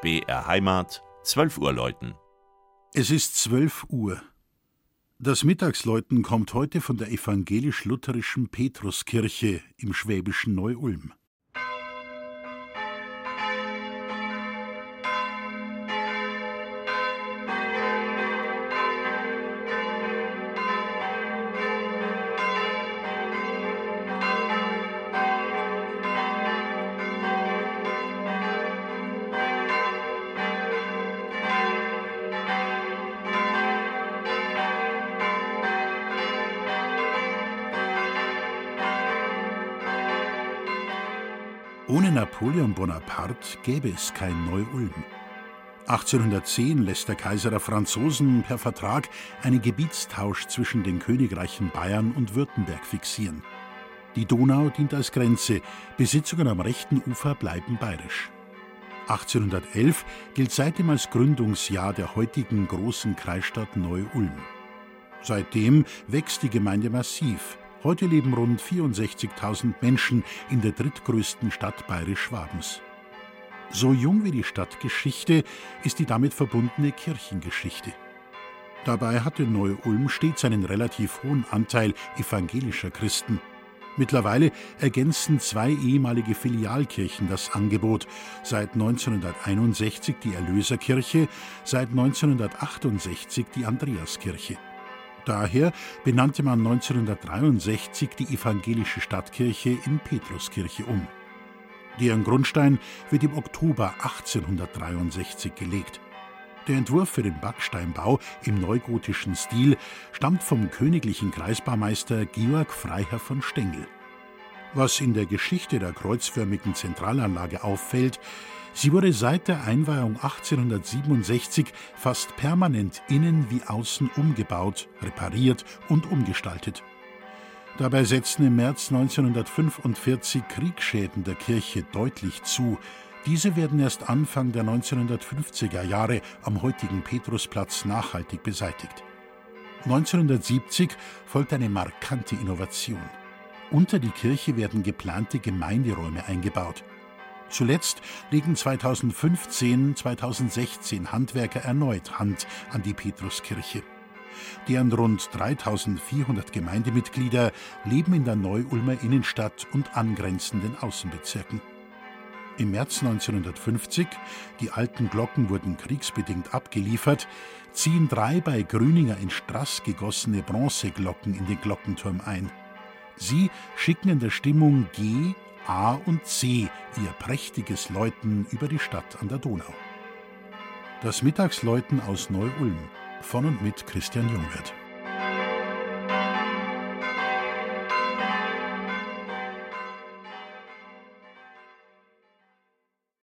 BR Heimat, 12 Uhr läuten. Es ist 12 Uhr. Das Mittagsläuten kommt heute von der evangelisch-lutherischen Petruskirche im schwäbischen Neu-Ulm. Ohne Napoleon Bonaparte gäbe es kein Neu-Ulm. 1810 lässt der Kaiser der Franzosen per Vertrag einen Gebietstausch zwischen den Königreichen Bayern und Württemberg fixieren. Die Donau dient als Grenze, Besitzungen am rechten Ufer bleiben bayerisch. 1811 gilt seitdem als Gründungsjahr der heutigen großen Kreisstadt Neu-Ulm. Seitdem wächst die Gemeinde massiv. Heute leben rund 64.000 Menschen in der drittgrößten Stadt Bayerisch-Schwabens. So jung wie die Stadtgeschichte ist die damit verbundene Kirchengeschichte. Dabei hatte Neu-Ulm stets einen relativ hohen Anteil evangelischer Christen. Mittlerweile ergänzen zwei ehemalige Filialkirchen das Angebot. Seit 1961 die Erlöserkirche, seit 1968 die Andreaskirche. Daher benannte man 1963 die evangelische Stadtkirche in Petruskirche um. Deren Grundstein wird im Oktober 1863 gelegt. Der Entwurf für den Backsteinbau im neugotischen Stil stammt vom königlichen Kreisbaumeister Georg Freiherr von Stengel. Was in der Geschichte der kreuzförmigen Zentralanlage auffällt, sie wurde seit der Einweihung 1867 fast permanent innen wie außen umgebaut, repariert und umgestaltet. Dabei setzten im März 1945 Kriegsschäden der Kirche deutlich zu. Diese werden erst Anfang der 1950er Jahre am heutigen Petrusplatz nachhaltig beseitigt. 1970 folgt eine markante Innovation. Unter die Kirche werden geplante Gemeinderäume eingebaut. Zuletzt legen 2015, 2016 Handwerker erneut Hand an die Petruskirche. Deren rund 3400 Gemeindemitglieder leben in der Neu-Ulmer Innenstadt und angrenzenden Außenbezirken. Im März 1950, die alten Glocken wurden kriegsbedingt abgeliefert, ziehen drei bei Grüninger in Strass gegossene Bronzeglocken in den Glockenturm ein. Sie schicken in der Stimmung G, A und C ihr prächtiges Läuten über die Stadt an der Donau. Das Mittagsläuten aus Neu-Ulm von und mit Christian Jungwirth.